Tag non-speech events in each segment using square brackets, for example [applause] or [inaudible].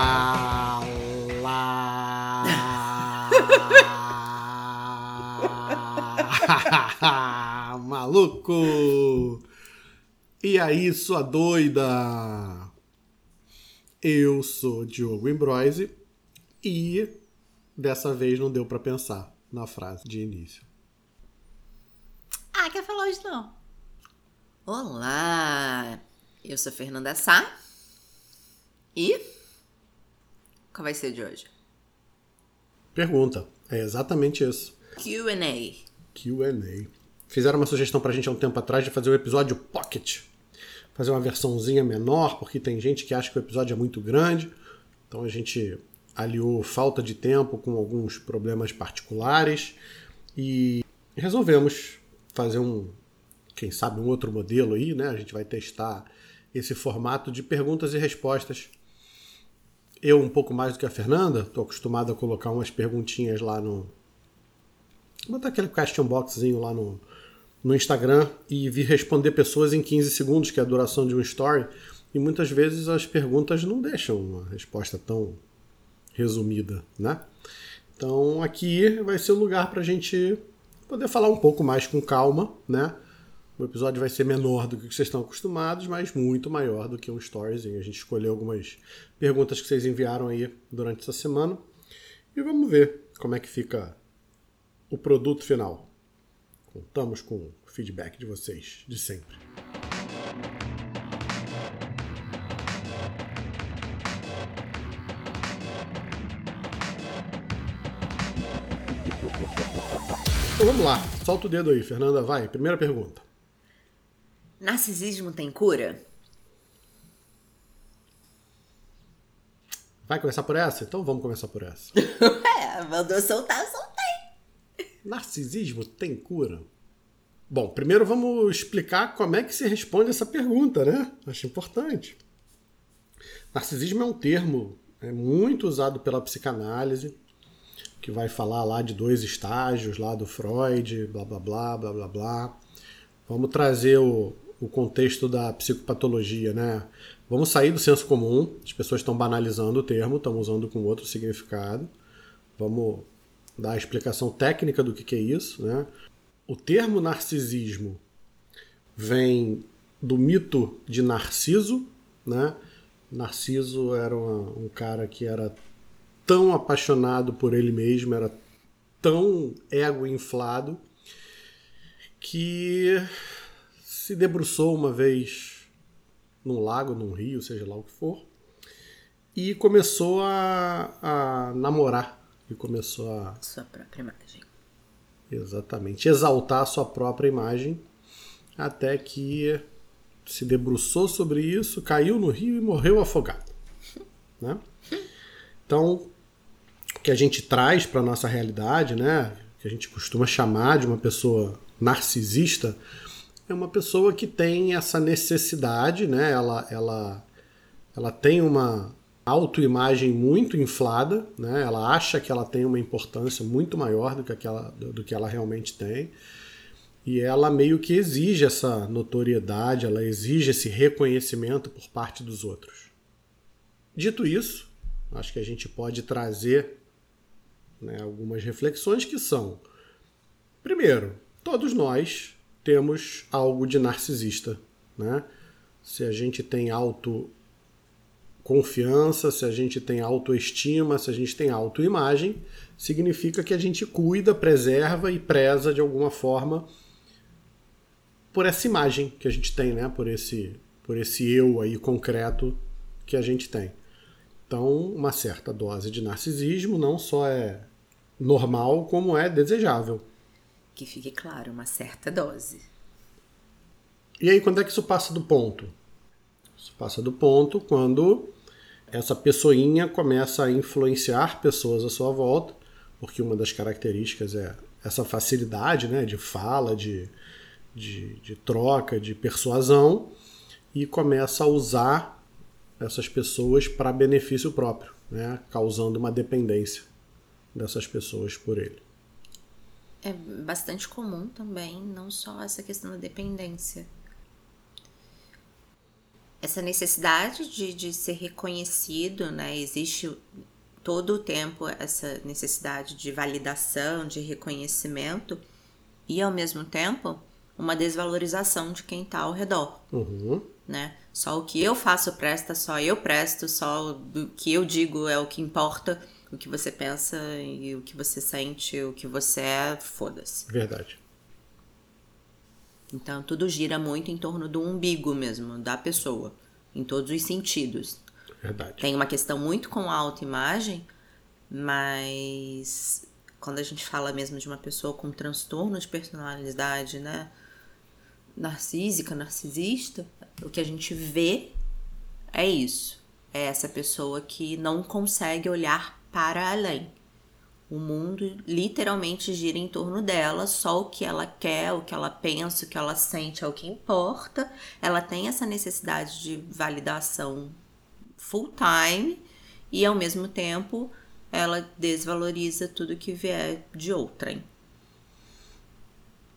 Fala! [laughs] Maluco! E aí, sua doida? Eu sou Diogo Embroise e dessa vez não deu para pensar na frase de início. Ah, quer falar hoje não? Olá, eu sou Fernanda Sá e qual vai ser de hoje? Pergunta. É exatamente isso. Q&A. Q&A. Fizeram uma sugestão pra gente há um tempo atrás de fazer o episódio Pocket. Fazer uma versãozinha menor, porque tem gente que acha que o episódio é muito grande. Então a gente aliou falta de tempo com alguns problemas particulares e resolvemos fazer um, quem sabe, um outro modelo aí, né? A gente vai testar esse formato de perguntas e respostas eu, um pouco mais do que a Fernanda, estou acostumado a colocar umas perguntinhas lá no. botar aquele question boxzinho lá no, no Instagram e vir responder pessoas em 15 segundos, que é a duração de um story. E muitas vezes as perguntas não deixam uma resposta tão resumida, né? Então aqui vai ser o lugar para a gente poder falar um pouco mais com calma, né? O episódio vai ser menor do que vocês estão acostumados, mas muito maior do que um storyzinho. A gente escolheu algumas perguntas que vocês enviaram aí durante essa semana. E vamos ver como é que fica o produto final. Contamos com o feedback de vocês de sempre. Então vamos lá, solta o dedo aí, Fernanda, vai. Primeira pergunta. Narcisismo tem cura? Vai começar por essa? Então vamos começar por essa. [laughs] é, mandou soltar, soltei. Narcisismo tem cura? Bom, primeiro vamos explicar como é que se responde essa pergunta, né? Acho importante. Narcisismo é um termo é muito usado pela psicanálise, que vai falar lá de dois estágios, lá do Freud, blá blá blá, blá blá blá. Vamos trazer o, o contexto da psicopatologia, né? Vamos sair do senso comum, as pessoas estão banalizando o termo, estão usando com outro significado. Vamos dar a explicação técnica do que, que é isso, né? O termo narcisismo vem do mito de Narciso, né? Narciso era uma, um cara que era tão apaixonado por ele mesmo, era tão ego inflado, que se debruçou uma vez num lago, num rio, seja lá o que for, e começou a, a namorar. E começou a. Sua própria imagem. Exatamente. Exaltar a sua própria imagem, até que se debruçou sobre isso, caiu no rio e morreu afogado. [laughs] Né? Então, o que a gente traz para nossa realidade, né, que a gente costuma chamar de uma pessoa narcisista, é uma pessoa que tem essa necessidade, né? Ela, ela, ela tem uma autoimagem muito inflada, né? Ela acha que ela tem uma importância muito maior do que, aquela, do, do que ela realmente tem. E ela meio que exige essa notoriedade, ela exige esse reconhecimento por parte dos outros. Dito isso, acho que a gente pode trazer né, algumas reflexões que são: primeiro, todos nós temos algo de narcisista, né? Se a gente tem autoconfiança, se a gente tem autoestima, se a gente tem autoimagem, significa que a gente cuida, preserva e preza de alguma forma por essa imagem que a gente tem, né? Por esse, por esse eu aí concreto que a gente tem. Então, uma certa dose de narcisismo não só é normal, como é desejável. Que fique claro, uma certa dose. E aí, quando é que isso passa do ponto? Isso passa do ponto quando essa pessoinha começa a influenciar pessoas à sua volta, porque uma das características é essa facilidade né, de fala, de, de, de troca, de persuasão, e começa a usar essas pessoas para benefício próprio, né, causando uma dependência dessas pessoas por ele é bastante comum também, não só essa questão da dependência. essa necessidade de, de ser reconhecido, né? Existe todo o tempo essa necessidade de validação, de reconhecimento e ao mesmo tempo uma desvalorização de quem está ao redor, Uhum. né? Só o que eu faço presta, só eu presto, só o que eu digo é o que importa, o que você pensa e o que você sente, o que você é, foda-se. Verdade. Então tudo gira muito em torno do umbigo mesmo, da pessoa, em todos os sentidos. Verdade. Tem uma questão muito com a autoimagem, mas quando a gente fala mesmo de uma pessoa com transtorno de personalidade, né? Narcísica, narcisista, o que a gente vê é isso. É essa pessoa que não consegue olhar para além. O mundo literalmente gira em torno dela, só o que ela quer, o que ela pensa, o que ela sente é o que importa. Ela tem essa necessidade de validação full time e ao mesmo tempo ela desvaloriza tudo que vier de outrem.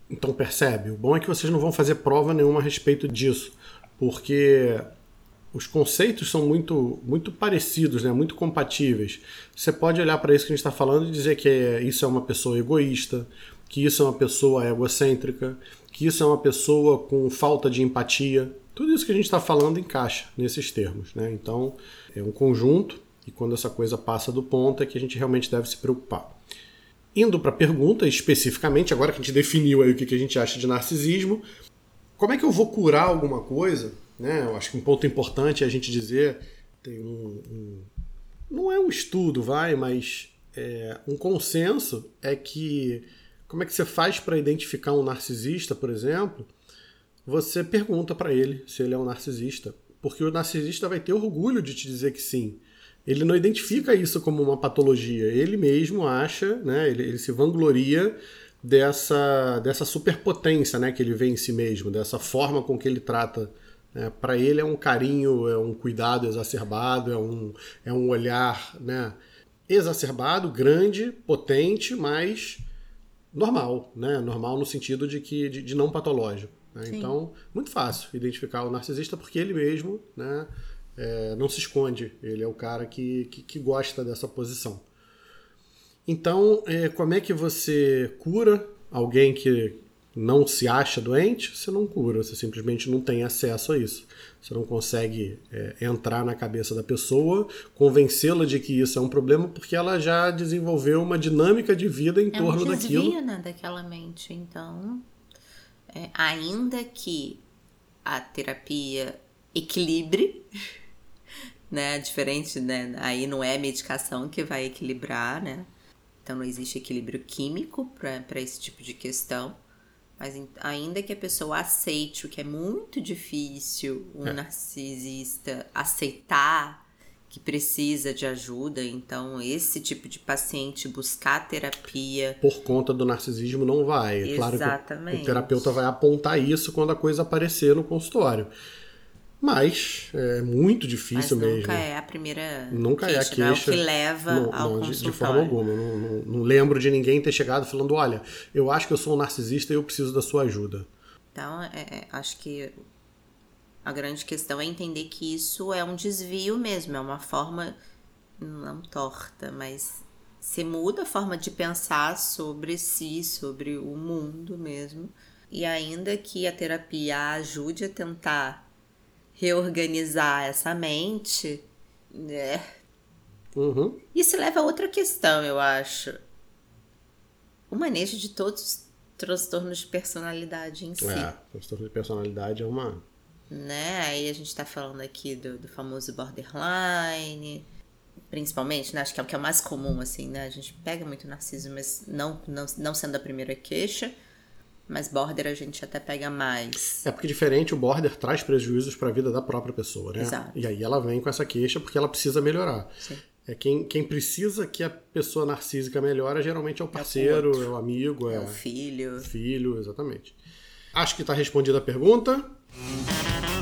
Então percebe, o bom é que vocês não vão fazer prova nenhuma a respeito disso, porque os conceitos são muito, muito parecidos, né? muito compatíveis. Você pode olhar para isso que a gente está falando e dizer que é- isso é uma pessoa egoísta, que isso é uma pessoa egocêntrica, que isso é uma pessoa com falta de empatia. Tudo isso que a gente está falando encaixa nesses termos. Né? Então é um conjunto, e quando essa coisa passa do ponto é que a gente realmente deve se preocupar. Indo para a pergunta, especificamente, agora que a gente definiu aí o que a gente acha de narcisismo, como é que eu vou curar alguma coisa? Né? Eu acho que um ponto importante é a gente dizer, tem um, um- não é um estudo, vai, mas é, um consenso é que como é que você faz para identificar um narcisista, por exemplo? Você pergunta para ele se ele é um narcisista, porque o narcisista vai ter orgulho de te dizer que sim. Ele não identifica isso como uma patologia. Ele mesmo acha, né? Ele, ele se vangloria dessa, dessa superpotência, né? Que ele vê em si mesmo, dessa forma com que ele trata. Né? Para ele é um carinho, é um cuidado exacerbado, é um, é um olhar, né? Exacerbado, grande, potente, mas normal, né? Normal no sentido de que de, de não patológico. né? Então, muito fácil identificar o narcisista porque ele mesmo, né? é, não se esconde. Ele é o cara que, que, que gosta dessa posição. Então, é, como é que você cura alguém que não se acha doente? Você não cura, você simplesmente não tem acesso a isso. Você não consegue é, entrar na cabeça da pessoa, convencê-la de que isso é um problema, porque ela já desenvolveu uma dinâmica de vida em É torno um daquilo. né, daquela mente. Então, é, ainda que a terapia equilibre, [laughs] né, diferente, né, aí não é medicação que vai equilibrar, né, então não existe equilíbrio químico para esse tipo de questão, mas ainda que a pessoa aceite o que é muito difícil um É. narcisista aceitar que precisa de ajuda, então esse tipo de paciente buscar terapia Por conta do narcisismo não vai. É claro que o- Exatamente. terapeuta vai apontar isso quando a coisa aparecer no consultório. Mas é muito Mas difícil nunca mesmo. é a primeira Nunca é a queixa, não é o queixa. que leva Não, ao não, de, de forma alguma. Não, não- não lembro de ninguém ter chegado falando: olha, eu acho que eu sou um narcisista e eu preciso da sua ajuda. Então, é- é- acho que a grande questão é entender que isso é um desvio mesmo, é uma forma não torta, mas se muda a forma de pensar sobre si, sobre o mundo mesmo. E ainda que a terapia ajude a tentar reorganizar essa mente, né? Uhum. Isso leva a outra questão, eu acho. O manejo de todos os transtornos de personalidade em si. É, transtorno de personalidade é uma. Né? Aí a gente tá falando aqui do, do famoso borderline, principalmente, né? Acho que é o que é mais comum, assim, né? A gente pega muito narciso, mas não, não, não sendo a primeira queixa, mas border a gente até pega mais. É porque diferente, o border traz prejuízos para a vida da própria pessoa, né? Exato. E aí ela vem com essa queixa porque ela precisa melhorar. Sim. É quem, quem precisa que a pessoa narcísica melhora geralmente é o parceiro, é o, amigo, é, É o filho. o filho, exatamente. Acho que está respondida a pergunta. Vamos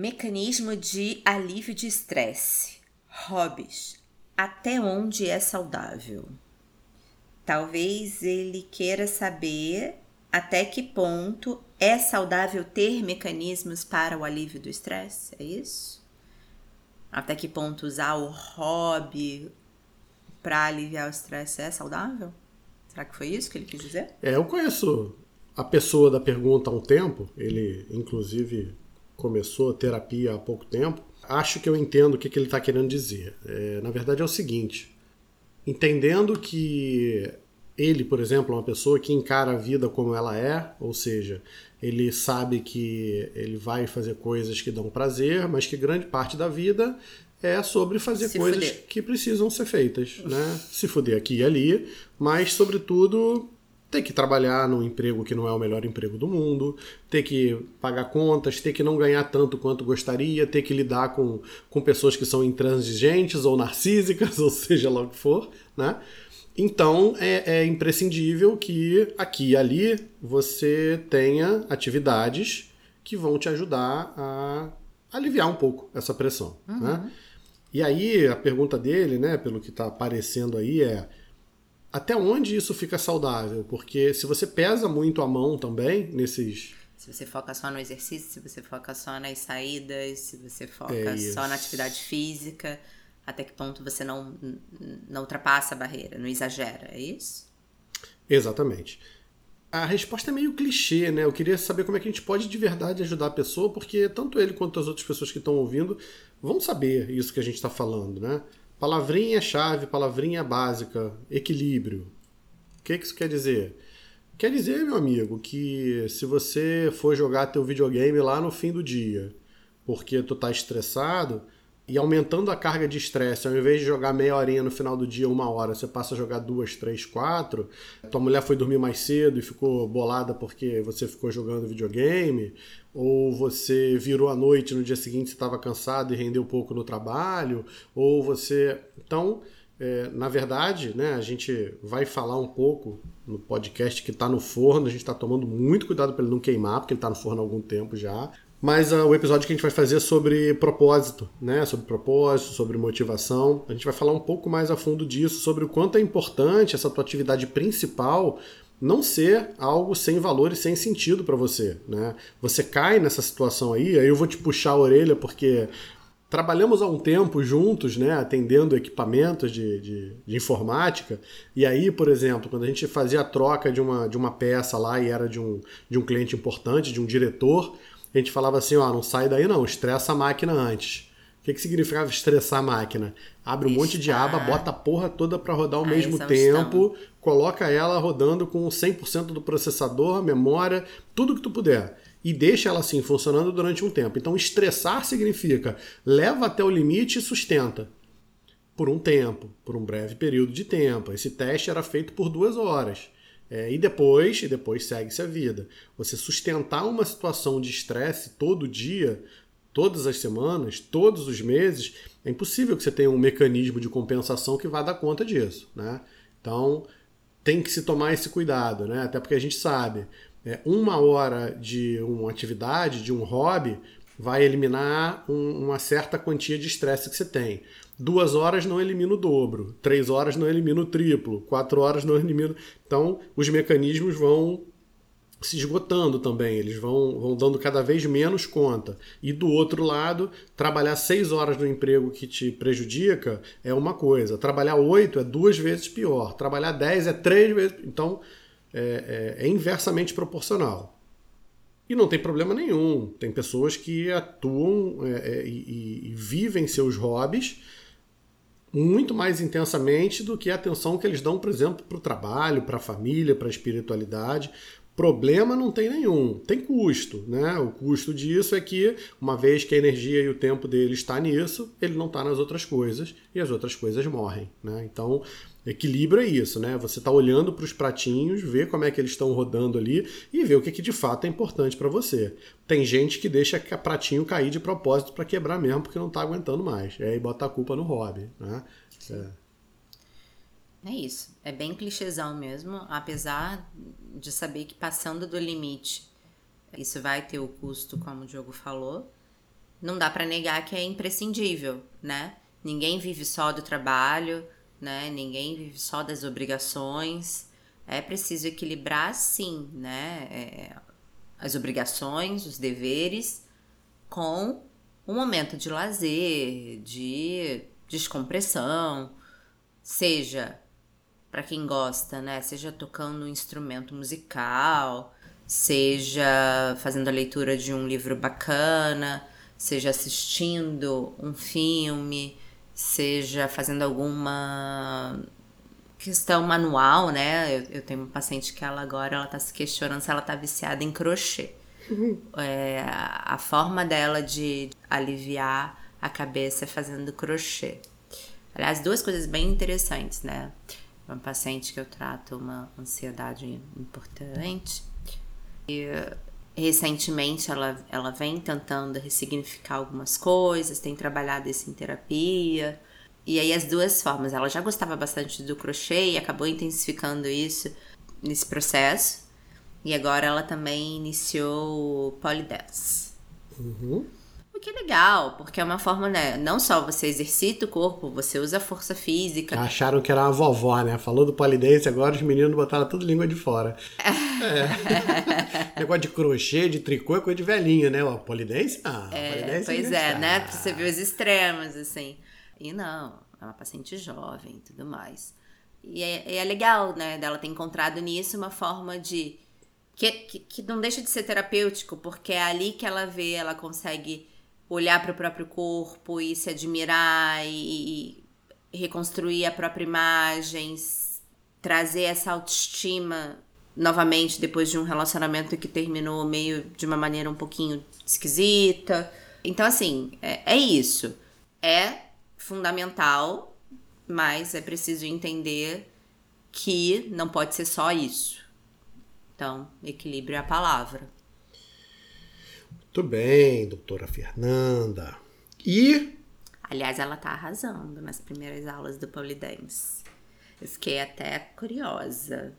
Mecanismo de alívio de estresse. Hobbies. Até onde é saudável? Talvez ele queira saber até que ponto é saudável ter mecanismos para o alívio do estresse, é isso? Até que ponto usar o hobby para aliviar o estresse é saudável? Será que foi isso que ele quis dizer? É, eu conheço a pessoa da pergunta há um tempo, ele inclusive começou a terapia há pouco tempo. Acho que eu entendo o que, que ele está querendo dizer. É, na verdade é o seguinte: entendendo que ele, por exemplo, é uma pessoa que encara a vida como ela é, ou seja, ele sabe que ele vai fazer coisas que dão prazer, mas que grande parte da vida é sobre fazer Se coisas fuder. que precisam ser feitas, né? Se fuder aqui e ali, mas sobretudo ter que trabalhar num emprego que não é o melhor emprego do mundo, ter que pagar contas, ter que não ganhar tanto quanto gostaria, ter que lidar com, com pessoas que são intransigentes ou narcísicas, [laughs] ou seja lá o que for, né? Então é, é imprescindível que aqui e ali você tenha atividades que vão te ajudar a aliviar um pouco essa pressão, uhum. né? E aí a pergunta dele, né, pelo que está aparecendo aí é até onde isso fica saudável? Porque se você pesa muito a mão também nesses. Se você foca só no exercício, se você foca só nas saídas, se você foca é só na atividade física, até que ponto você não, não ultrapassa a barreira, não exagera, é isso? Exatamente. A resposta é meio clichê, né? Eu queria saber como é que a gente pode de verdade ajudar a pessoa, porque tanto ele quanto as outras pessoas que estão ouvindo vão saber isso que a gente está falando, né? Palavrinha-chave, palavrinha básica, equilíbrio. O que, que isso quer dizer? Quer dizer, meu amigo, que se você for jogar teu videogame lá no fim do dia, porque tu tá estressado, e aumentando a carga de estresse, ao invés de jogar meia horinha no final do dia, uma hora, você passa a jogar duas, três, quatro. Tua mulher foi dormir mais cedo e ficou bolada porque você ficou jogando videogame, ou você virou à noite no dia seguinte, estava cansado e rendeu pouco no trabalho, ou você. Então, é, na verdade, né, a gente vai falar um pouco no podcast que está no forno, a gente está tomando muito cuidado para ele não queimar, porque ele está no forno há algum tempo já. Mas uh, o episódio que a gente vai fazer é sobre propósito, né? Sobre propósito, sobre motivação. A gente vai falar um pouco mais a fundo disso, sobre o quanto é importante essa tua atividade principal não ser algo sem valor e sem sentido para você, né? Você cai nessa situação aí, aí eu vou te puxar a orelha porque trabalhamos há um tempo juntos, né, atendendo equipamentos de, de, de, informática, e aí, por exemplo, quando a gente fazia a troca de uma, de uma peça lá e era de um, de um cliente importante, de um diretor, a gente falava assim, ó, não sai daí não, estressa a máquina antes. O que, que significava estressar a máquina? Abre um monte de aba, bota a porra toda para rodar ao mesmo tempo, coloca ela rodando com 100% do processador, memória, tudo que tu puder. E deixa ela assim funcionando durante um tempo. Então, estressar significa leva até o limite e sustenta. Por um tempo, por um breve período de tempo. Esse teste era feito por duas horas. É, e depois, e depois segue-se a vida. Você sustentar uma situação de estresse todo dia, todas as semanas, todos os meses, é impossível que você tenha um mecanismo de compensação que vá dar conta disso. Né? Então, tem que se tomar esse cuidado, né? até porque a gente sabe, é, uma hora de uma atividade, de um hobby, vai eliminar um, uma certa quantia de estresse que você tem. Duas horas não elimina o dobro, três horas não elimina o triplo, quatro horas não elimina. Então, os mecanismos vão se esgotando também, eles vão, vão dando cada vez menos conta. E do outro lado, trabalhar seis horas no emprego que te prejudica é uma coisa, trabalhar oito é duas vezes pior, trabalhar dez é três vezes. Então, é, é, é inversamente proporcional. E não tem problema nenhum. Tem pessoas que atuam é, é e, e, vivem seus hobbies muito mais intensamente do que a atenção que eles dão, por exemplo, para o trabalho, para a família, para a espiritualidade. Problema não tem nenhum, tem custo, né? O custo disso é que, uma vez que a energia e o tempo dele está nisso, ele não está nas outras coisas e as outras coisas morrem, né? Então, equilíbrio é isso, né? Você está olhando para os pratinhos, ver como é que eles estão rodando ali e ver o que, que de fato é importante para você. Tem gente que deixa o pratinho cair de propósito para quebrar mesmo porque não está aguentando mais. E aí bota a culpa no hobby, né? É. É isso. É bem clichêzão mesmo, apesar de saber que passando do limite, isso vai ter o custo, como o Diogo falou. Não dá para negar que é imprescindível, né? ninguém vive só do trabalho, né? Ninguém vive só das obrigações. É preciso equilibrar, sim, né? É, as obrigações, os deveres, com um momento de lazer, de descompressão, seja para quem gosta, né? Seja tocando um instrumento musical, seja fazendo a leitura de um livro bacana, seja assistindo um filme, seja fazendo alguma questão manual, né? Eu, eu tenho uma paciente que ela agora ela tá se questionando se ela tá viciada em crochê. Uhum. É, a forma dela de aliviar a cabeça é fazendo crochê. Aliás, duas coisas bem interessantes, né? Uma paciente que eu trato uma ansiedade importante. E recentemente ela, ela vem tentando ressignificar algumas coisas, tem trabalhado isso em terapia. E aí as duas formas, ela já gostava bastante do crochê e acabou intensificando isso nesse processo. E agora ela também iniciou o polydance. Uhum. Que é legal, porque é uma forma, né? Não só você exercita o corpo, você usa a força física. Acharam que era uma vovó, né? Falou do polidense, agora os meninos botaram tudo língua de fora. é. [laughs] Negócio de crochê, de tricô é coisa de velhinho, né? O polidense, ah, é, polidense Pois é, né? Você viu os extremos, assim. E não, é uma paciente jovem e tudo mais. E é, é legal, né? Dela ter encontrado nisso uma forma de. Que, que, que não deixa de ser terapêutico, porque é ali que ela vê, ela consegue olhar para o próprio corpo e se admirar e, e reconstruir a própria imagem, trazer essa autoestima novamente depois de um relacionamento que terminou meio de uma maneira um pouquinho esquisita. Então, assim, é, é isso. É fundamental, mas é preciso entender que não pode ser só isso. Então, equilíbrio é a palavra. Muito bem, doutora Fernanda. E. Aliás, ela tá arrasando nas primeiras aulas do Polidense. Eu fiquei até curiosa.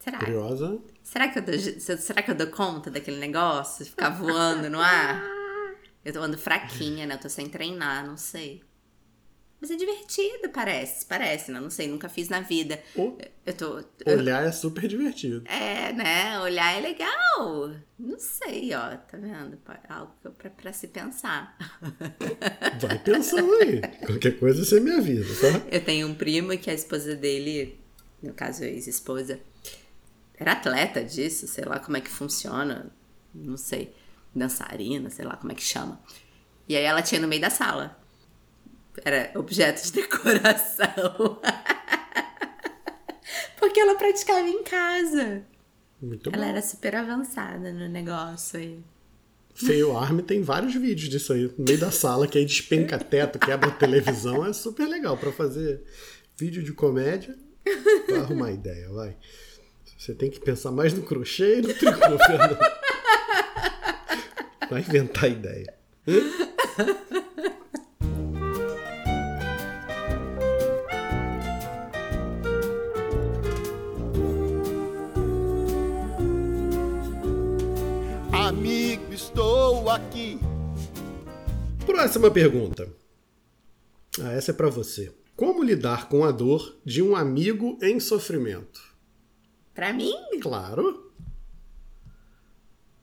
Será? Curiosa? Será que eu dou, será que eu dou conta daquele negócio? Ficar voando no ar? [laughs] Eu tô andando fraquinha, né? Eu tô sem treinar, não sei. Mas é divertido, parece. Parece, né? Não sei, nunca fiz na vida. Eu tô. Olhar eu, é super divertido. É, né? Olhar é legal. Não sei, ó. Tá vendo? Algo pra, pra se pensar. [laughs] Vai pensando aí. Qualquer coisa você me avisa, tá? Eu tenho um primo que a esposa dele, no caso, ex-esposa, era atleta disso, sei lá como é que funciona. Não sei. Dançarina, sei lá como é que chama. E aí ela tinha no meio da sala era objeto de decoração. [laughs] Porque ela praticava em casa. Muito ela bom. era super avançada no negócio aí. Feio Arme tem vários vídeos disso aí, no meio da sala, que aí despenca teto, quebra televisão. É super legal para fazer vídeo de comédia. Vai arrumar ideia, vai. Você tem que pensar mais no crochê e no tricô, Fernando. Vai inventar ideia. Aqui. Próxima pergunta. Ah, essa é para você. Como lidar com a dor de um amigo em sofrimento? Para mim? Claro.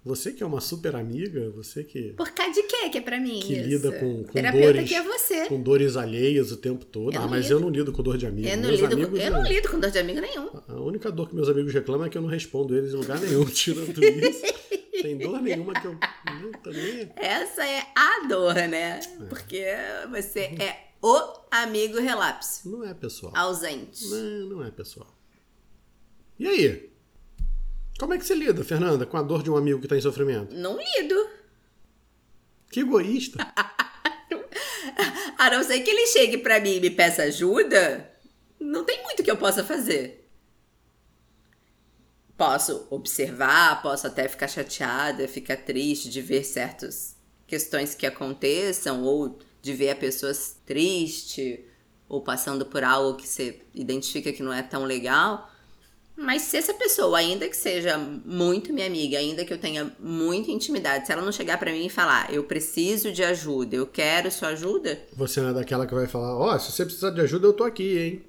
Você que é uma super amiga, você que. Por causa de quê que é pra mim? Que isso? lida com, com Terapeuta dores. que é você. Com dores alheias o tempo todo. Eu ah, mas lido. eu não lido com dor de amigo. Eu não, meus lido, amigos, com, eu não lido com dor de amigo nenhum. A única dor que meus amigos reclamam é que eu não respondo eles em lugar nenhum, [laughs] tirando [laughs] isso. Tem dor nenhuma que eu. também... Essa é a dor, né? Porque você é o amigo relapso. Não é pessoal. Ausente. Não, não é pessoal. E aí? Como é que você lida, Fernanda, com a dor de um amigo que tá em sofrimento? Não lido. Que egoísta. [laughs] A não ser que ele chegue pra mim e me peça ajuda, não tem muito que eu possa fazer. Posso observar, posso até ficar chateada, ficar triste de ver certas questões que aconteçam, ou de ver a pessoa triste, ou passando por algo que você identifica que não é tão legal. Mas se essa pessoa, ainda que seja muito minha amiga, ainda que eu tenha muita intimidade, se ela não chegar para mim e falar, eu preciso de ajuda, eu quero sua ajuda. Você não é daquela que vai falar, ó, oh, se você precisar de ajuda, eu tô aqui, hein?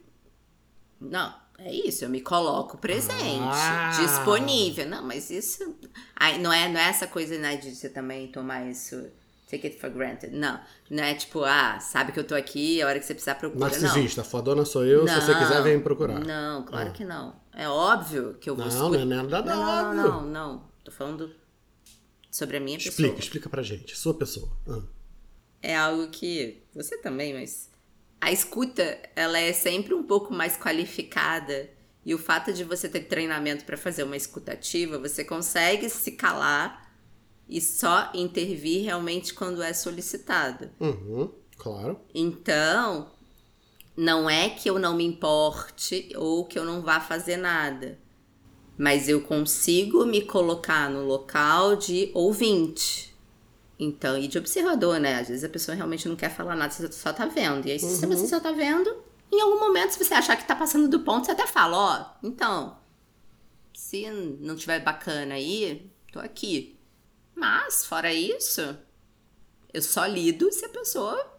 Não, é isso, eu me coloco presente, ah. disponível. Não, mas isso. Ai, não, é, não é essa coisa né, de você também tomar isso take it for granted. Não. Não é tipo, ah, sabe que eu tô aqui, a hora que você precisar procurar. Narcisista, não. fodona sou eu, não, se você quiser, vem procurar. Não, claro ah. que não. É óbvio que eu vou Não, não é nada não, não, não, não. Tô falando sobre a minha explica, pessoa. Explica, explica pra gente. Sua pessoa. Ah. É algo que. Você também, mas. A escuta, ela é sempre um pouco mais qualificada. E o fato de você ter treinamento para fazer uma escutativa, você consegue se calar e só intervir realmente quando é solicitado. Uhum, claro. Então, não é que eu não me importe ou que eu não vá fazer nada, mas eu consigo me colocar no local de ouvinte. Então, e de observador, né? Às vezes a pessoa realmente não quer falar nada, você só tá vendo. E aí, uhum. se você só tá vendo, em algum momento, se você achar que tá passando do ponto, você até fala, ó, oh, então, se não tiver bacana aí, tô aqui. Mas, fora isso, eu só lido se a pessoa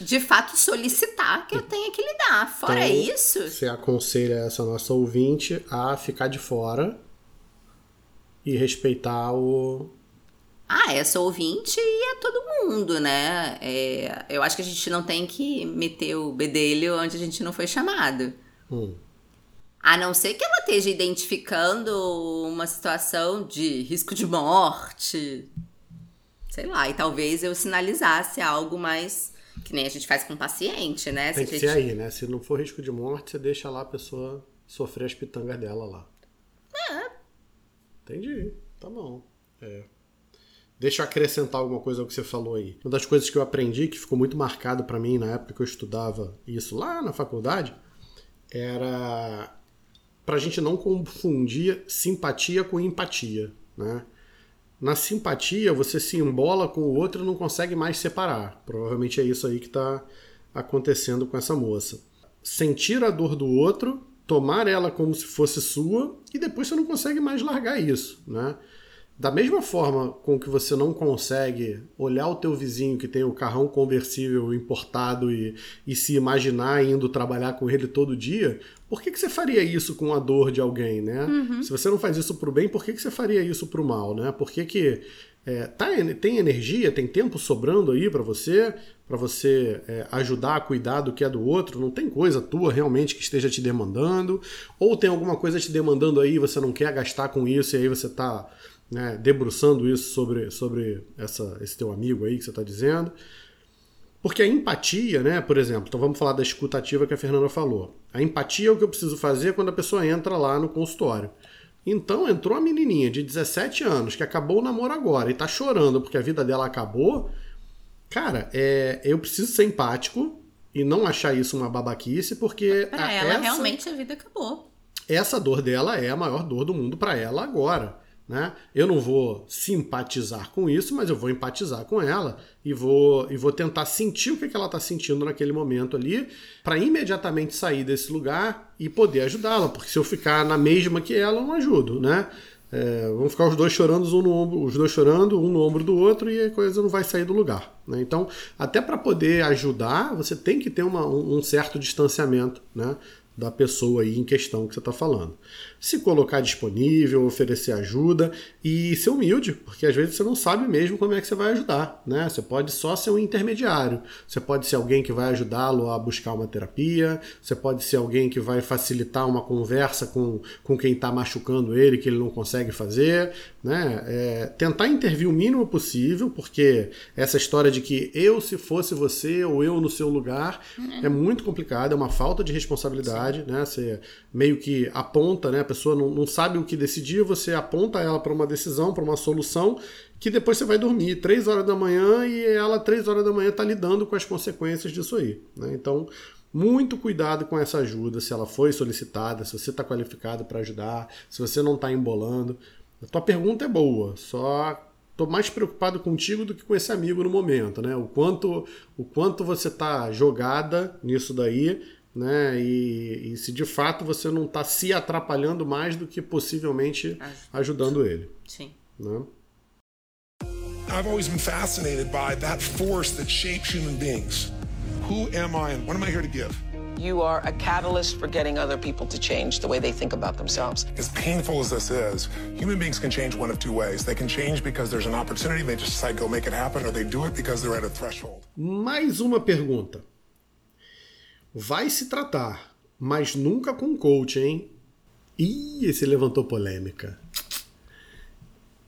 de fato solicitar que eu tenha que lidar. Fora então, isso. Você aconselha essa nossa ouvinte a ficar de fora e respeitar o. Ah, essa ouvinte e é todo mundo, né? É, eu acho que a gente não tem que meter o bedelho onde a gente não foi chamado. Hum. A não ser que ela esteja identificando uma situação de risco de morte. Sei lá, e talvez eu sinalizasse algo mais. Que nem a gente faz com o paciente, né? Tem Se que gente... ser aí, né? Se não for risco de morte, você deixa lá a pessoa sofrer as pitangas dela lá. É. Entendi. Tá bom. É. Deixa eu acrescentar alguma coisa ao que você falou aí. Uma das coisas que eu aprendi, que ficou muito marcado para mim na época que eu estudava isso lá na faculdade, era para a gente não confundir simpatia com empatia. Né? Na simpatia, você se embola com o outro e não consegue mais separar. Provavelmente é isso aí que está acontecendo com essa moça. Sentir a dor do outro, tomar ela como se fosse sua e depois você não consegue mais largar isso. Né? Da mesma forma com que você não consegue olhar o teu vizinho que tem o carrão conversível importado e, e se imaginar indo trabalhar com ele todo dia, por que, que você faria isso com a dor de alguém, né? Uhum. Se você não faz isso pro bem, por que, que você faria isso pro mal, né? Por que, que é, tá, tem energia, tem tempo sobrando aí para você, para você é, ajudar a cuidar do que é do outro, não tem coisa tua realmente que esteja te demandando, ou tem alguma coisa te demandando aí, você não quer gastar com isso e aí você tá né, debruçando isso sobre, sobre essa, esse teu amigo aí que você está dizendo. Porque a empatia, né, por exemplo, então vamos falar da escutativa que a Fernanda falou. A empatia é o que eu preciso fazer quando a pessoa entra lá no consultório. Então entrou a menininha de 17 anos que acabou o namoro agora e tá chorando porque a vida dela acabou. Cara, é, eu preciso ser empático e não achar isso uma babaquice, porque. Pra ela, essa, realmente a vida acabou. Essa dor dela é a maior dor do mundo para ela agora. Né? Eu não vou simpatizar com isso, mas eu vou empatizar com ela e vou, e vou tentar sentir o que, que ela está sentindo naquele momento ali, para imediatamente sair desse lugar e poder ajudá-la, porque se eu ficar na mesma que ela, eu não ajudo, né? É, vão ficar os dois chorando, um no ombro, os dois chorando, um no ombro do outro e a coisa não vai sair do lugar. Né? Então, até para poder ajudar, você tem que ter uma, um certo distanciamento, né? Da pessoa aí em questão que você está falando. Se colocar disponível, oferecer ajuda e ser humilde, porque às vezes você não sabe mesmo como é que você vai ajudar, né? Você pode só ser um intermediário, você pode ser alguém que vai ajudá-lo a buscar uma terapia, você pode ser alguém que vai facilitar uma conversa com, com quem está machucando ele, que ele não consegue fazer, né? É, tentar intervir o mínimo possível, porque essa história de que eu se fosse você ou eu no seu lugar é muito complicado, é uma falta de responsabilidade. Sim verdade, né? Você meio que aponta, né? A pessoa não, não sabe o que decidir, você aponta ela para uma decisão, para uma solução, que depois você vai dormir três horas da manhã e ela, três horas da manhã, está lidando com as consequências disso aí. Né? Então, muito cuidado com essa ajuda, se ela foi solicitada, se você está qualificado para ajudar, se você não está embolando. A tua pergunta é boa, só estou mais preocupado contigo do que com esse amigo no momento, né? O quanto, o quanto você está jogada nisso daí né? E, e se de fato você não está se atrapalhando mais do que possivelmente ajudando ele. Sim. Né? I've always been fascinated by that force that shapes human beings. Who am I and what am I here to give? You are a catalyst for getting other people to change the way they think about themselves. As painful as this is, human beings can change one of two ways. They can change because there's an opportunity, they just decide to go make it happen, or they do it because they're at a threshold. Mais uma pergunta. Vai se tratar, mas nunca com coach, hein? Ih, esse levantou polêmica.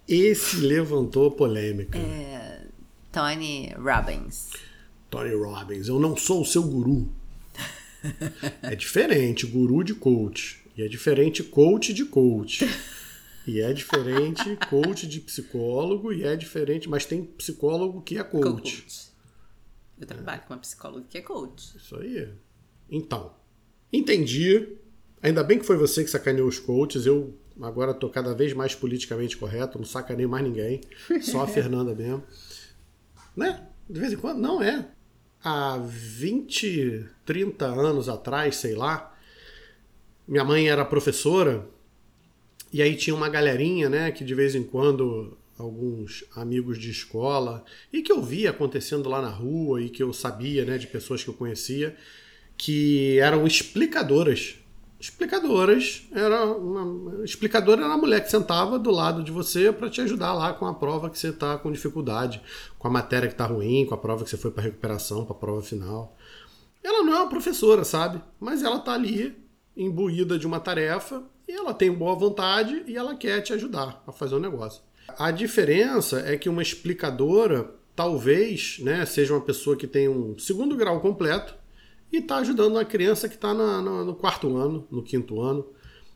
Esse levantou polêmica. É, Tony Robbins. Tony Robbins, eu não sou o seu guru. É diferente guru de coach. E é diferente coach de coach. E é diferente coach de psicólogo. E é diferente, mas tem psicólogo que é coach. coach. Eu trabalho com uma psicóloga que é coach. Isso aí. Então, entendi. Ainda bem que foi você que sacaneou os coaches. Eu agora tô cada vez mais politicamente correto. Não sacaneio mais ninguém. Só a [laughs] Fernanda mesmo. Né? De vez em quando? Não é há 20, 30 anos atrás, sei lá, minha mãe era professora e aí tinha uma galerinha, né, que de vez em quando alguns amigos de escola e que eu via acontecendo lá na rua e que eu sabia, né, de pessoas que eu conhecia, que eram explicadoras explicadoras era uma explicadora era a mulher que sentava do lado de você para te ajudar lá com a prova que você está com dificuldade, com a matéria que está ruim, com a prova que você foi para recuperação, para a prova final. Ela não é uma professora, sabe? Mas ela tá ali imbuída de uma tarefa e ela tem boa vontade e ela quer te ajudar a fazer o um negócio. A diferença é que uma explicadora talvez, né, seja uma pessoa que tem um segundo grau completo e está ajudando uma criança que está no quarto ano, no quinto ano.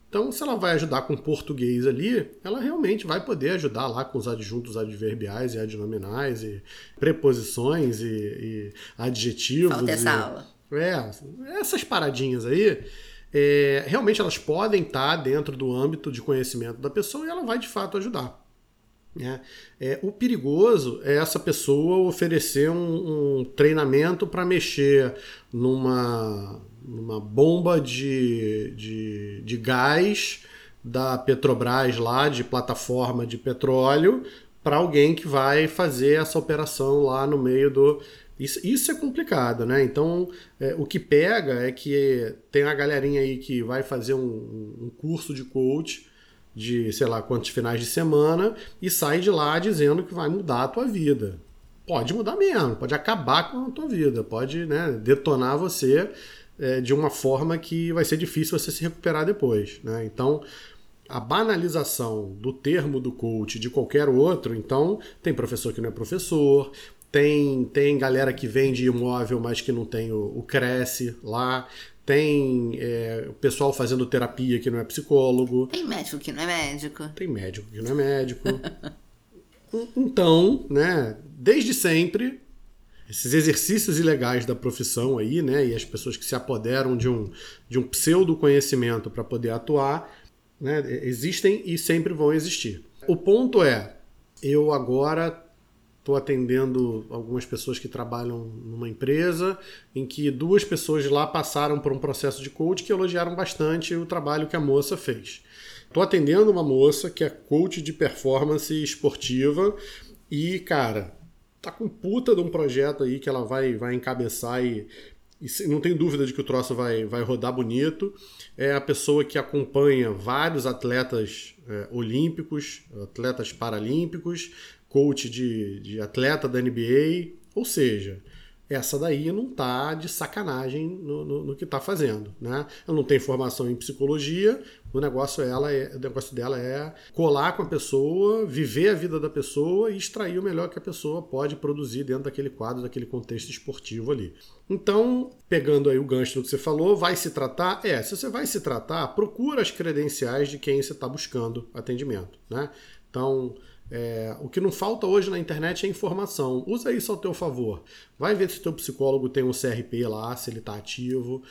Então, se ela vai ajudar com português ali, ela realmente vai poder ajudar lá com os adjuntos adverbiais e adnominais e preposições e, e adjetivos. Falta essa e, aula. É, essas paradinhas aí, é, realmente elas podem estar dentro do âmbito de conhecimento da pessoa e ela vai de fato ajudar. Né? É, o perigoso é essa pessoa oferecer um, um treinamento para mexer numa, numa bomba de, de, de gás da Petrobras lá, de plataforma de petróleo, para alguém que vai fazer essa operação lá no meio do. Isso, isso é complicado, né? Então, é, o que pega é que tem a galerinha aí que vai fazer um, um curso de coach de sei lá quantos finais de semana e sai de lá dizendo que vai mudar a tua vida. Pode mudar mesmo, pode acabar com a tua vida, pode né, detonar você é, de uma forma que vai ser difícil você se recuperar depois. Né? Então, a banalização do termo do coach de qualquer outro, então tem professor que não é professor, tem, tem galera que vende imóvel, mas que não tem o, o Cresce lá, tem é, o pessoal fazendo terapia que não é psicólogo. Tem médico que não é médico. Tem médico que não é médico. [laughs] então, né, desde sempre, esses exercícios ilegais da profissão aí, né, e as pessoas que se apoderam de um, de um pseudo conhecimento para poder atuar, né, existem e sempre vão existir. O ponto é, eu agora Estou atendendo algumas pessoas que trabalham numa empresa em que duas pessoas lá passaram por um processo de coach que elogiaram bastante o trabalho que a moça fez. Estou atendendo uma moça que é coach de performance esportiva e, cara, tá com puta de um projeto aí que ela vai, vai encabeçar e, e não tem dúvida de que o troço vai, vai rodar bonito. É a pessoa que acompanha vários atletas é, olímpicos, atletas paralímpicos, coach de, de atleta da NBA. Ou seja, essa daí não tá de sacanagem no, no, no que está fazendo, né? Ela não tem formação em psicologia, o negócio, ela é, o negócio dela é colar com a pessoa, viver a vida da pessoa e extrair o melhor que a pessoa pode produzir dentro daquele quadro, daquele contexto esportivo ali. Então, pegando aí o gancho do que você falou, vai se tratar? É, se você vai se tratar, procura as credenciais de quem você está buscando atendimento, né? Então, é, o que não falta hoje na internet é informação. Usa isso ao teu favor. Vai ver se teu psicólogo tem um CRP lá, se ele está ativo.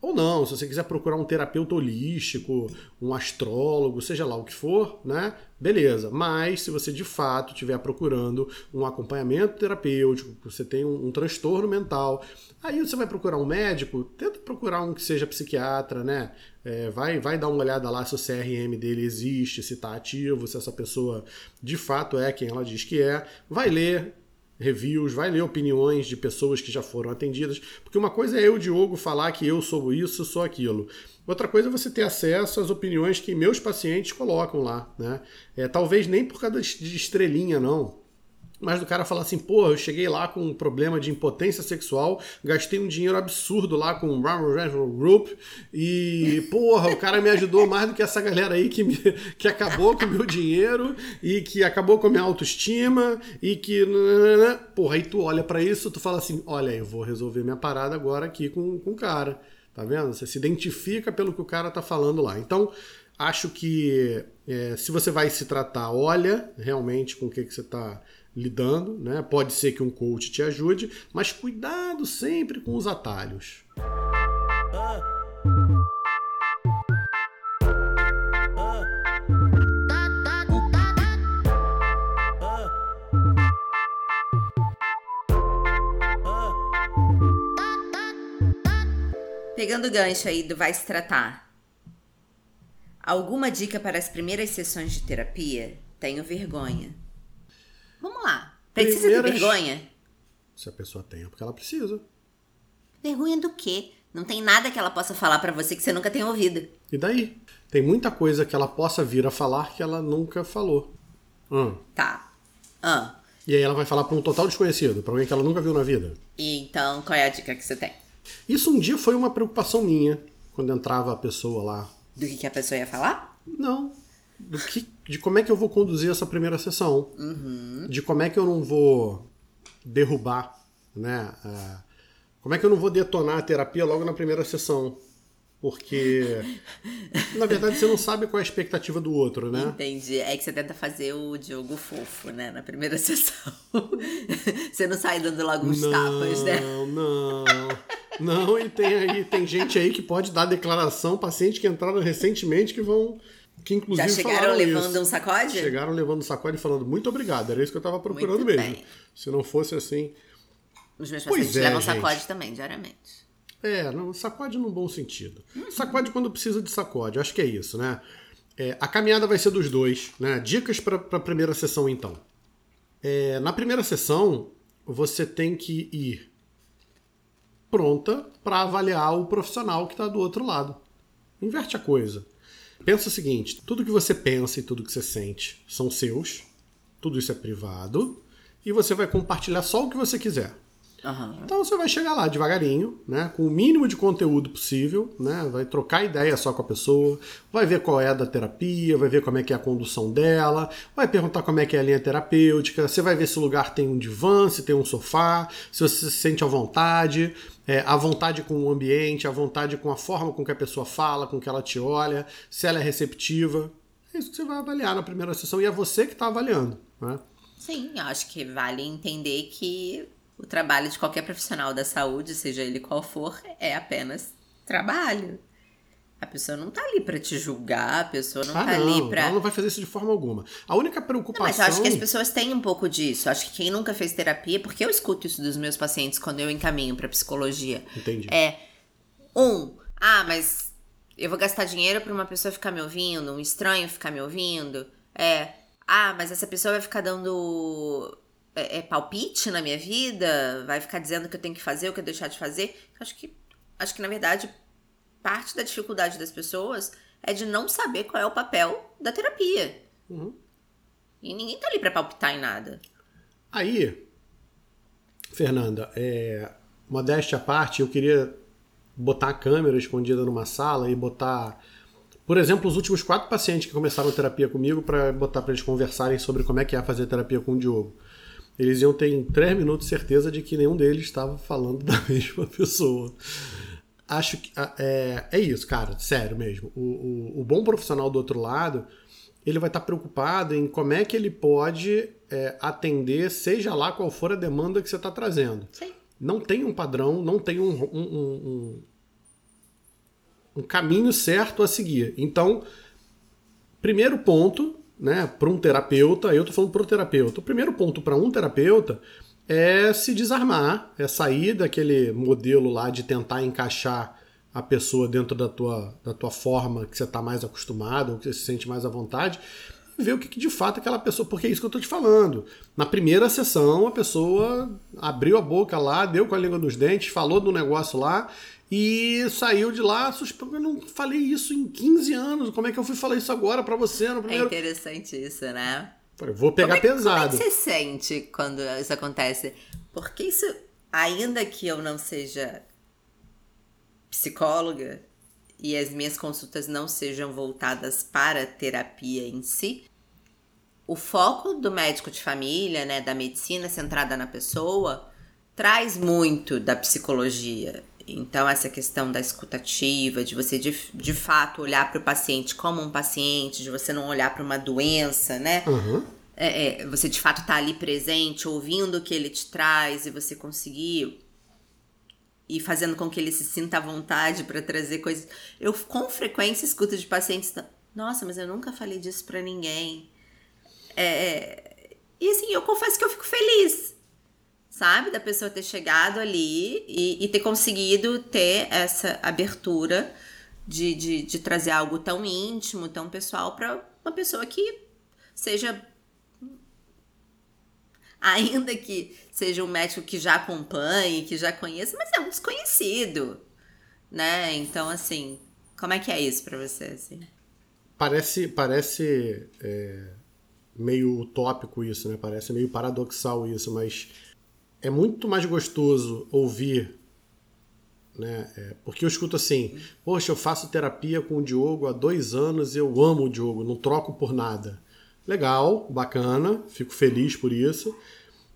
Ou não, se você quiser procurar um terapeuta holístico, um astrólogo, seja lá o que for, né? Beleza. Mas se você de fato estiver procurando um acompanhamento terapêutico, você tem um, um, transtorno mental, aí você vai procurar um médico, tenta procurar um que seja psiquiatra, né? É, vai, vai dar uma olhada lá se o CRM dele existe, se está ativo, se essa pessoa de fato é quem ela diz que é. Vai ler, reviews, vai ler opiniões de pessoas que já foram atendidas, porque uma coisa é eu, Diogo, falar que eu sou isso, sou aquilo. Outra coisa é você ter acesso às opiniões que meus pacientes colocam lá, né? É, talvez nem por causa de estrelinha, não. Mas do cara falar assim, pô, eu cheguei lá com um problema de impotência sexual, gastei um dinheiro absurdo lá com o Group e, porra, o cara me ajudou mais do que essa galera aí que, me, que acabou com o meu dinheiro e que acabou com a minha autoestima e que. Porra, aí tu olha para isso, tu fala assim: olha, eu vou resolver minha parada agora aqui com, com o cara. Tá vendo? Você se identifica pelo que o cara tá falando lá. Então, acho que é, se você vai se tratar, olha realmente com o que, que você tá lidando, né? Pode ser que um coach te ajude, mas cuidado sempre com os atalhos. Pegando o gancho aí do vai se tratar. Alguma dica para as primeiras sessões de terapia? Tenho vergonha. Vamos lá. Precisa Primeiras... ter vergonha? Se a pessoa tem, é porque ela precisa. Vergonha do quê? Não tem nada que ela possa falar para você que você nunca tenha ouvido. E daí? Tem muita coisa que ela possa vir a falar que ela nunca falou. Hum. Tá. Hum. E aí ela vai falar para um total desconhecido, para alguém que ela nunca viu na vida. E então, qual é a dica que você tem? Isso um dia foi uma preocupação minha, quando entrava a pessoa lá. Do que, que a pessoa ia falar? Não, do que, de como é que eu vou conduzir essa primeira sessão, uhum. de como é que eu não vou derrubar, né? Uh, como é que eu não vou detonar a terapia logo na primeira sessão? Porque, na verdade, você não sabe qual é a expectativa do outro, né? Entendi. É que você tenta fazer o Diogo fofo, né? Na primeira [laughs] sessão. você não sai dando logo uns não, tapas, né? Não, não. Não, e tem aí, tem gente aí que pode dar declaração, pacientes que entraram recentemente que vão que inclusive Já chegaram levando isso. um sacode? Chegaram levando um sacode e falando muito obrigado, era isso que eu estava procurando muito mesmo. Bem. Se não fosse assim. Os meus pacientes é, levam gente. sacode também, diariamente. É, não, sacode num bom sentido. Uhum. Sacode quando precisa de sacode, acho que é isso, né? É, a caminhada vai ser dos dois, né? Dicas para a primeira sessão, então. É, na primeira sessão, você tem que ir pronta para avaliar o profissional que está do outro lado. Inverte a coisa. Pensa o seguinte: tudo que você pensa e tudo que você sente são seus, tudo isso é privado, e você vai compartilhar só o que você quiser. Uhum. Então você vai chegar lá devagarinho, né, com o mínimo de conteúdo possível, né, vai trocar ideia só com a pessoa, vai ver qual é a da terapia, vai ver como é que é a condução dela, vai perguntar como é que é a linha terapêutica, você vai ver se o lugar tem um divã, se tem um sofá, se você se sente à vontade, é, à vontade com o ambiente, à vontade com a forma com que a pessoa fala, com que ela te olha, se ela é receptiva. É isso que você vai avaliar na primeira sessão e é você que está avaliando. Né? Sim, acho que vale entender que o trabalho de qualquer profissional da saúde, seja ele qual for, é apenas trabalho. A pessoa não tá ali para te julgar, a pessoa não ah, tá não, ali para Ela não vai fazer isso de forma alguma. A única preocupação. Não, mas eu acho que as pessoas têm um pouco disso. Acho que quem nunca fez terapia, porque eu escuto isso dos meus pacientes quando eu encaminho para psicologia. Entendi. É um, ah, mas eu vou gastar dinheiro para uma pessoa ficar me ouvindo, um estranho ficar me ouvindo. É, ah, mas essa pessoa vai ficar dando é, é, palpite na minha vida, vai ficar dizendo o que eu tenho que fazer, o que eu deixar de fazer. Acho que, acho que na verdade, parte da dificuldade das pessoas é de não saber qual é o papel da terapia. Uhum. E ninguém tá ali pra palpitar em nada. Aí, Fernanda, é, modéstia à parte, eu queria botar a câmera escondida numa sala e botar, por exemplo, os últimos quatro pacientes que começaram terapia comigo para botar para eles conversarem sobre como é que é fazer terapia com o Diogo eles iam ter em três minutos certeza de que nenhum deles estava falando [laughs] da mesma pessoa. Acho que é, é isso, cara, sério mesmo. O, o, o bom profissional do outro lado, ele vai estar preocupado em como é que ele pode é, atender, seja lá qual for a demanda que você está trazendo. Sim. Não tem um padrão, não tem um, um, um um caminho certo a seguir. Então, primeiro ponto, né, para um terapeuta, eu tô falando para o terapeuta. O primeiro ponto para um terapeuta é se desarmar, é sair daquele modelo lá de tentar encaixar a pessoa dentro da tua, da tua forma que você está mais acostumado, ou que você se sente mais à vontade, e ver o que, que de fato aquela pessoa. Porque é isso que eu estou te falando. Na primeira sessão, a pessoa abriu a boca lá, deu com a língua nos dentes, falou do negócio lá e saiu de lá, eu não falei isso em 15 anos, como é que eu fui falar isso agora para você no primeiro... É interessante isso, né? Eu vou pegar como é, pesado. Como é que você sente quando isso acontece? Porque isso, ainda que eu não seja psicóloga e as minhas consultas não sejam voltadas para a terapia em si, o foco do médico de família, né, da medicina centrada na pessoa, traz muito da psicologia. Então, essa questão da escutativa, de você de, de fato olhar para o paciente como um paciente, de você não olhar para uma doença, né? Uhum. É, é, você de fato tá ali presente, ouvindo o que ele te traz e você conseguir e fazendo com que ele se sinta à vontade para trazer coisas. Eu com frequência escuto de pacientes, nossa, mas eu nunca falei disso para ninguém. É, é, e assim, eu confesso que eu fico feliz sabe? Da pessoa ter chegado ali e, e ter conseguido ter essa abertura de, de, de trazer algo tão íntimo, tão pessoal para uma pessoa que seja. Ainda que seja um médico que já acompanhe, que já conheça, mas é um desconhecido, né? Então, assim, como é que é isso para você? Assim? Parece, parece é, meio utópico isso, né? Parece meio paradoxal isso, mas é muito mais gostoso ouvir, né? É, porque eu escuto assim, poxa, eu faço terapia com o Diogo há dois anos e eu amo o Diogo, não troco por nada. Legal, bacana, fico feliz por isso,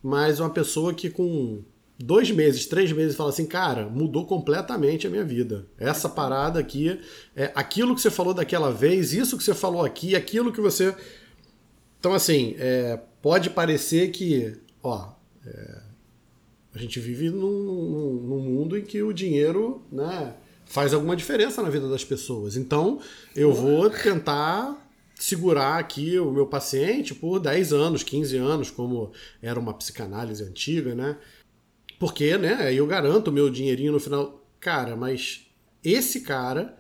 mas uma pessoa que com dois meses, três meses fala assim, cara, mudou completamente a minha vida. Essa parada aqui, é aquilo que você falou daquela vez, isso que você falou aqui, aquilo que você. Então, assim, é, pode parecer que, ó, é, a gente vive num, num, mundo em que o dinheiro né, faz alguma diferença na vida das pessoas. Então, eu vou tentar segurar aqui o meu paciente por 10 anos, 15 anos, como era uma psicanálise antiga, né? Porque, né, eu garanto o meu dinheirinho no final. Cara, mas esse cara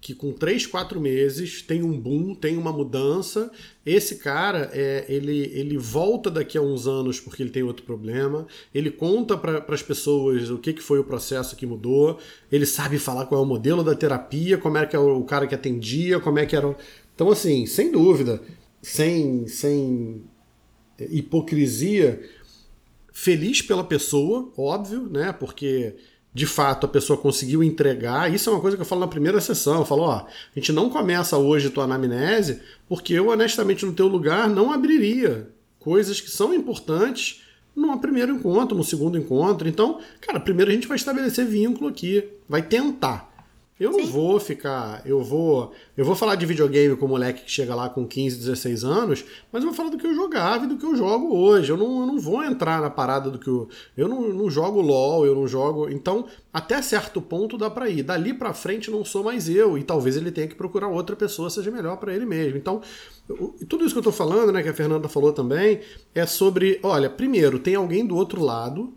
que com 3, 4 meses tem um boom, tem uma mudança. Esse cara, é, ele, ele volta daqui a uns anos porque ele tem outro problema. Ele conta para as pessoas o que, que foi o processo que mudou. Ele sabe falar qual é o modelo da terapia, como é que é o cara que atendia, como é que era. Então, assim, sem dúvida, sem, sem hipocrisia, feliz pela pessoa, óbvio, né? Porque de fato a pessoa conseguiu entregar. Isso é uma coisa que eu falo na primeira sessão. Eu falo, ó, a gente não começa hoje tua anamnese porque eu, honestamente, no teu lugar não abriria coisas que são importantes num primeiro encontro, no segundo encontro. Então, cara, primeiro a gente vai estabelecer vínculo aqui, vai tentar. Eu não Sim. vou ficar. Eu vou. Eu vou falar de videogame com o moleque que chega lá com 15, 16 anos, mas eu vou falar do que eu jogava e do que eu jogo hoje. Eu não, eu não vou entrar na parada do que eu. Eu não, não jogo LOL, eu não jogo. Então, até certo ponto dá pra ir. Dali pra frente não sou mais eu. E talvez ele tenha que procurar outra pessoa, seja melhor para ele mesmo. Então, eu, tudo isso que eu tô falando, né, que a Fernanda falou também, é sobre. Olha, primeiro, tem alguém do outro lado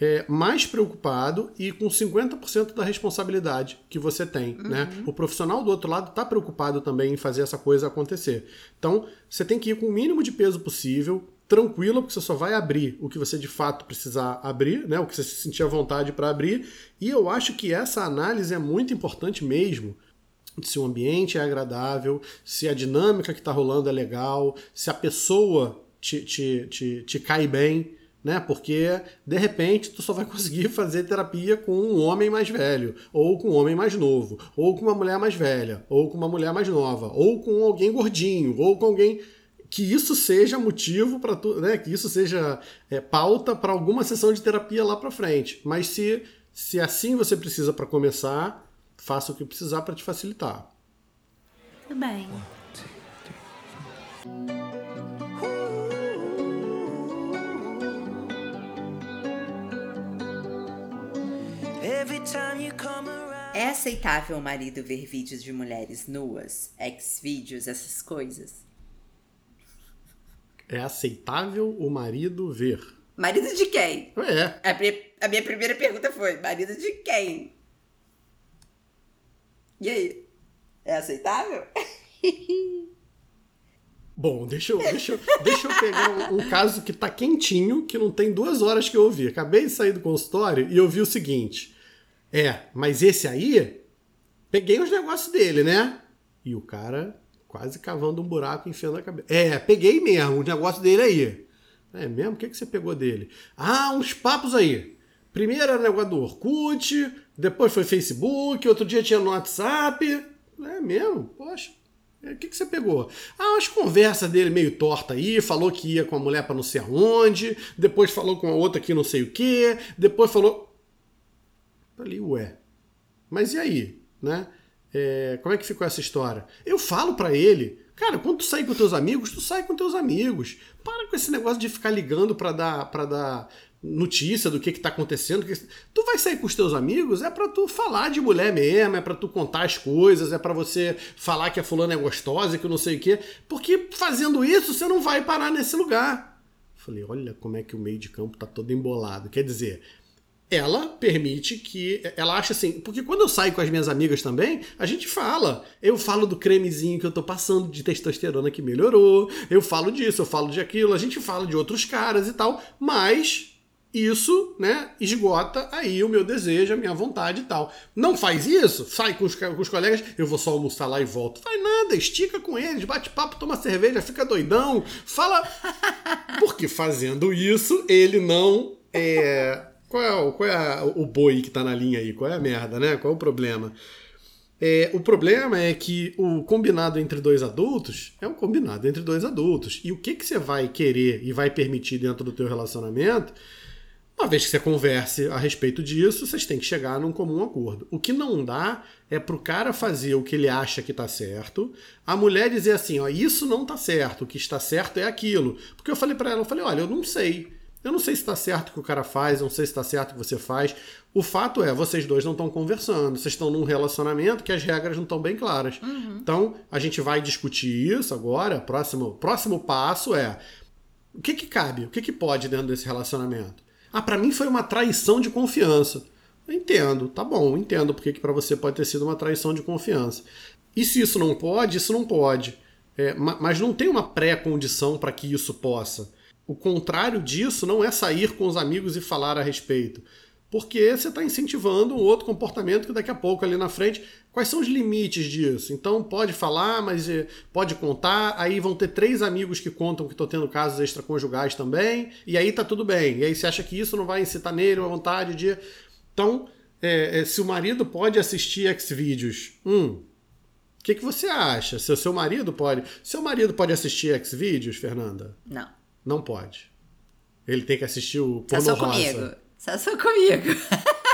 é, mais preocupado e com 50% da responsabilidade que você tem. Uhum. Né? O profissional do outro lado está preocupado também em fazer essa coisa acontecer. Então, você tem que ir com o mínimo de peso possível, tranquilo, porque você só vai abrir o que você de fato precisar abrir, né? o que você se sentir à vontade para abrir. E eu acho que essa análise é muito importante mesmo. Se o ambiente é agradável, se a dinâmica que está rolando é legal, se a pessoa te, te, te, te cai bem né? Porque de repente tu só vai [laughs] conseguir fazer terapia com um homem mais velho, ou com um homem mais novo, ou com uma mulher mais velha, ou com uma mulher mais nova, ou com alguém gordinho, ou com alguém que isso seja motivo para tu, né? Que isso seja é, pauta para alguma sessão de terapia lá para frente. Mas se se assim você precisa para começar, faça o que precisar para te facilitar. Tudo bem. Every time you É aceitável o marido ver vídeos de mulheres nuas, ex-vídeos, essas coisas? É aceitável o marido ver? Marido de quem? É. A, pri- a minha primeira pergunta foi: marido de quem? E aí? É aceitável? [laughs] Bom, deixa eu, deixa eu, deixa eu pegar um, um caso que tá quentinho, que não tem duas horas que eu ouvi. Acabei de sair do consultório e eu vi o seguinte. É, mas esse aí, peguei os negócios dele, né? E o cara quase cavando um buraco, enfiando a cabeça. É, peguei mesmo os negócios dele aí. É mesmo? O que, que você pegou dele? Ah, uns papos aí. Primeiro era negócio do Orkut, depois foi Facebook, outro dia tinha no WhatsApp. É mesmo? Poxa. É, O que, que você pegou? Ah, umas conversas dele meio torta aí, falou que ia com a mulher pra não sei aonde, depois falou com a outra que não sei o que, depois falou. Falei, ué. Mas e aí? Né? É, como é que ficou essa história? Eu falo pra ele, cara, quando tu sair com teus amigos, tu sai com teus amigos. Para com esse negócio de ficar ligando pra dar, pra dar notícia do que que tá acontecendo. que- Tu vai sair com os teus amigos, é pra tu falar de mulher mesmo, é pra tu contar as coisas, é pra você falar que a fulana é gostosa, que eu não sei o quê. Porque fazendo isso, você não vai parar nesse lugar. Falei, olha como é que o meio de campo tá todo embolado. Quer dizer, ela permite que. Ela acha assim. Porque quando eu saio com as minhas amigas também, a gente fala. Eu falo do cremezinho que eu tô passando de testosterona que melhorou. Eu falo disso, eu falo de aquilo. A gente fala de outros caras e tal. Mas isso, né, esgota aí o meu desejo, a minha vontade e tal. Não faz isso? Sai com os, com os colegas, eu vou só almoçar lá e volto. Faz nada, estica com eles, bate papo, toma cerveja, fica doidão, fala. [laughs] Porque fazendo isso, ele não é. Qual é, o- qual é a- o boi que tá na linha aí? Qual é a merda, né? Qual é o problema? É, o problema é que o combinado entre dois adultos é um combinado entre dois adultos. E o que, que você vai querer e vai permitir dentro do teu relacionamento, uma vez que você converse a respeito disso, vocês têm que chegar num comum acordo. O que não dá é pro cara fazer o que ele acha que tá certo, a mulher dizer assim, ó, isso não tá certo, o que está certo é aquilo. Porque eu falei para ela, eu falei, olha, eu não sei. Eu não sei se está certo o que o cara faz, eu não sei se está certo o que você faz. O fato é, vocês dois não estão conversando, vocês estão num relacionamento que as regras não estão bem claras. Então, a gente vai discutir isso agora. Próximo, próximo passo é o que, que cabe, o que, que pode dentro desse relacionamento. Ah, pra mim foi uma traição de confiança. Eu entendo, tá bom, entendo porque que para você pode ter sido uma traição de confiança. E se isso não pode, isso não pode. É, ma- mas não tem uma pré-condição para que isso possa. O contrário disso não é sair com os amigos e falar a respeito. Porque você está incentivando um outro comportamento que daqui a pouco ali na frente. Quais são os limites disso? Então pode falar, mas eh, pode contar. Aí vão ter três amigos que contam que estão tendo casos extraconjugais também. E aí tá tudo bem. E aí você acha que isso não vai incitar nele a vontade de. Então, eh, eh, se o marido pode assistir Xvideos, hum, o que, que você acha? Se o seu marido pode. Seu marido pode assistir Xvideos, Fernanda? Não. Não pode. Ele tem que assistir o Só pornô sou rosa. comigo. Só sou comigo.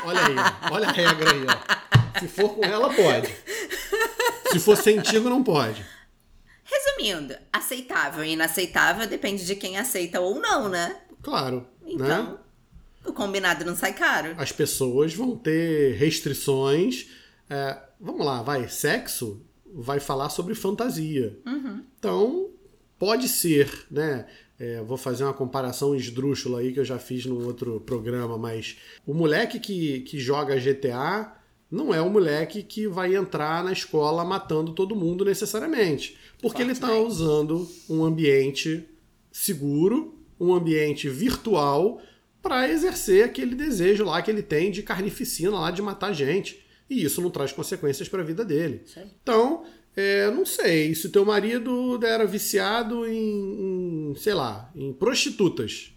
Olha aí, olha a regra aí, ó. Se for com ela, pode. Se for sentido, não pode. Resumindo, aceitável e inaceitável depende de quem aceita ou não, né? Claro, Então, né? o combinado não sai caro. As pessoas vão ter restrições. É, vamos lá, vai. Sexo vai falar sobre fantasia. Então, pode ser, né? É, vou fazer uma comparação esdrúxula aí que eu já fiz num outro programa, mas o moleque que, que joga GTA não é o moleque que vai entrar na escola matando todo mundo necessariamente. Porque ele está usando um ambiente seguro, um ambiente virtual, para exercer aquele desejo lá que ele tem de carnificina lá, de matar gente. E isso não traz consequências para a vida dele. Então, é, não sei, se teu marido era viciado em, em, sei lá, em prostitutas.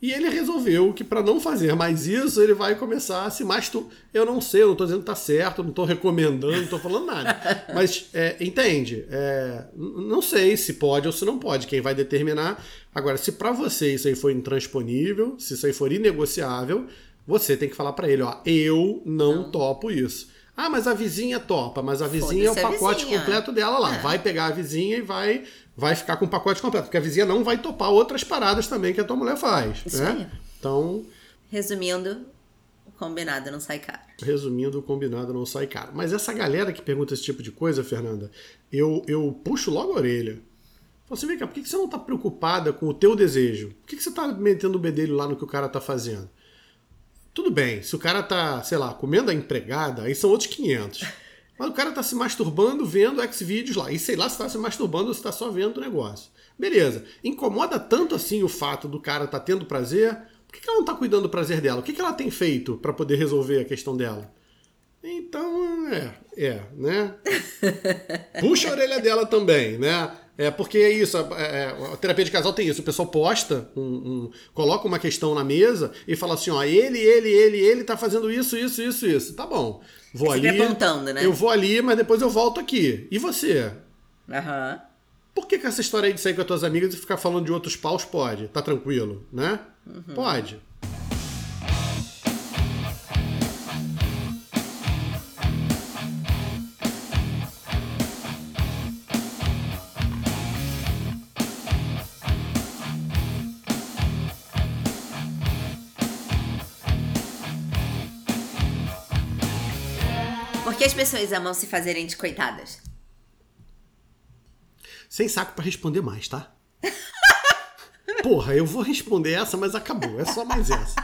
E ele resolveu que para não fazer mais isso, ele vai começar a se masturbar. Eu não sei, eu não tô dizendo que tá certo, não tô recomendando, não tô falando nada. [laughs] Mas, é, entende? É, não sei se pode ou se não pode, quem vai determinar. Agora, se para você isso aí for intransponível, se isso aí for inegociável, você tem que falar para ele, ó, eu não, topo isso. Ah, mas a vizinha topa, mas a vizinha é o pacote vizinha. completo dela lá. É. Vai pegar a vizinha e vai, vai ficar com o pacote completo, porque a vizinha não vai topar outras paradas também que a tua mulher faz. Isso né? aí. Então, Resumindo, o combinado não sai caro. Resumindo, o combinado não sai caro. Mas essa galera que pergunta esse tipo de coisa, Fernanda, eu, eu puxo logo a orelha. Você assim, vem cá, por que você não está preocupada com o teu desejo? Por que você está metendo o bedelho lá no que o cara está fazendo? Tudo bem, se o cara tá, sei lá, comendo a empregada, aí são outros 500. [laughs] Mas o cara tá se masturbando vendo X-Vídeos lá. E sei lá se tá se masturbando ou se tá só vendo o negócio. Beleza. Incomoda tanto assim o fato do cara tá tendo prazer. Por que, que ela não tá cuidando do prazer dela? O que, que ela tem feito para poder resolver a questão dela? Então, é, é, né? [laughs] Puxa a orelha dela também, né? É porque é isso, a, a, é, a, terapia de casal tem isso. O pessoal posta, um, um, coloca uma questão na mesa e fala assim: ó, ele, ele, ele, ele tá fazendo isso, isso, isso, isso. Tá bom. Vou é ali. apontando, né? Eu vou ali, mas depois eu volto aqui. E você? Aham. Uhum. Por que, que essa história aí de sair com as tuas amigas e ficar falando de outros paus pode? Tá tranquilo, né? Uhum. Pode. Pessoas amam se fazerem de coitadas? Sem saco para responder mais, tá? [laughs] Porra, eu vou responder essa, mas acabou. É só mais essa.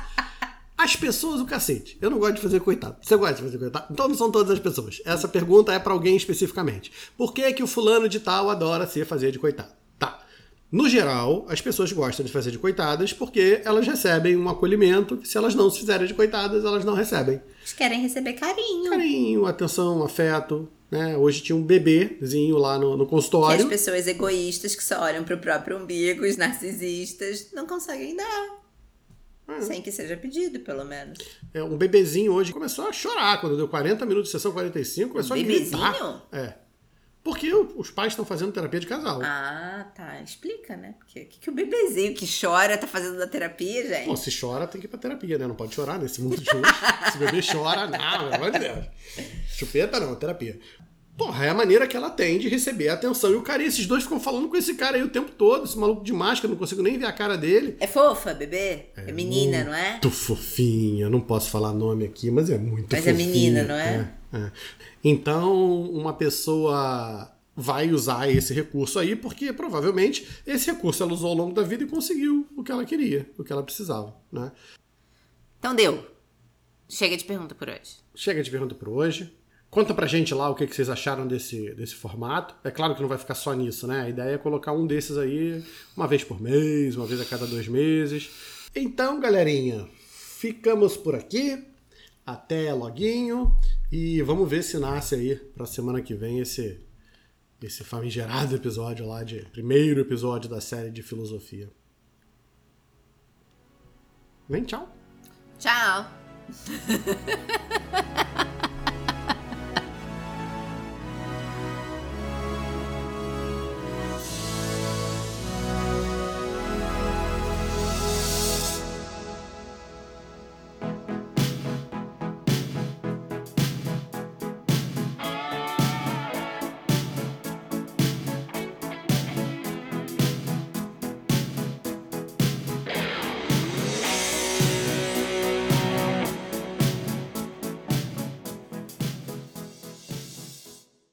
As pessoas, o cacete. Eu não gosto de fazer coitado. Você gosta de fazer coitado? Então não são todas as pessoas. Essa pergunta é para alguém especificamente. Por que, que o fulano de tal adora se fazer de coitado? No geral, as pessoas gostam de fazer de coitadas porque elas recebem um acolhimento que, se elas não se fizerem de coitadas, elas não recebem. Elas querem receber carinho. Carinho, atenção, afeto. Né? Hoje tinha um bebezinho lá no, no consultório. Que as pessoas egoístas que só olham para o próprio umbigo, os narcisistas, não conseguem dar. É. Sem que seja pedido, pelo menos. É, um bebezinho hoje começou a chorar quando deu 40 minutos de sessão 45, começou um a gritar. Bebezinho? É. Porque os pais estão fazendo terapia de casal. Ah, tá. Explica, né? Porque o que, que o bebezinho que chora tá fazendo da terapia, gente? Pô, se chora, tem que ir pra terapia, né? Não pode chorar nesse mundo de hoje. [laughs] se o bebê chora, não, pelo amor de Deus. Chupeta não, terapia. Porra, é a maneira que ela tem de receber a atenção e o carinho. Esses dois ficam falando com esse cara aí o tempo todo, esse maluco de máscara, não consigo nem ver a cara dele. É fofa, bebê? É, é menina, não é? Muito fofinha, não posso falar nome aqui, mas é muito mas fofinha. Mas é menina, não é? é, é. Então, uma pessoa vai usar esse recurso aí, porque provavelmente esse recurso ela usou ao longo da vida e conseguiu o que ela queria, o que ela precisava, né? Então deu. Chega de pergunta por hoje. Chega de pergunta por hoje. Conta pra gente lá o que, vocês acharam desse, desse formato. É claro que não vai ficar só nisso, né? A ideia é colocar um desses aí uma vez por mês, uma vez a cada dois meses. Então, galerinha, ficamos por aqui. Até loguinho. E vamos ver se nasce aí pra semana que vem esse, esse famigerado episódio lá de. Primeiro episódio da série de filosofia. Vem, tchau. Tchau. [laughs]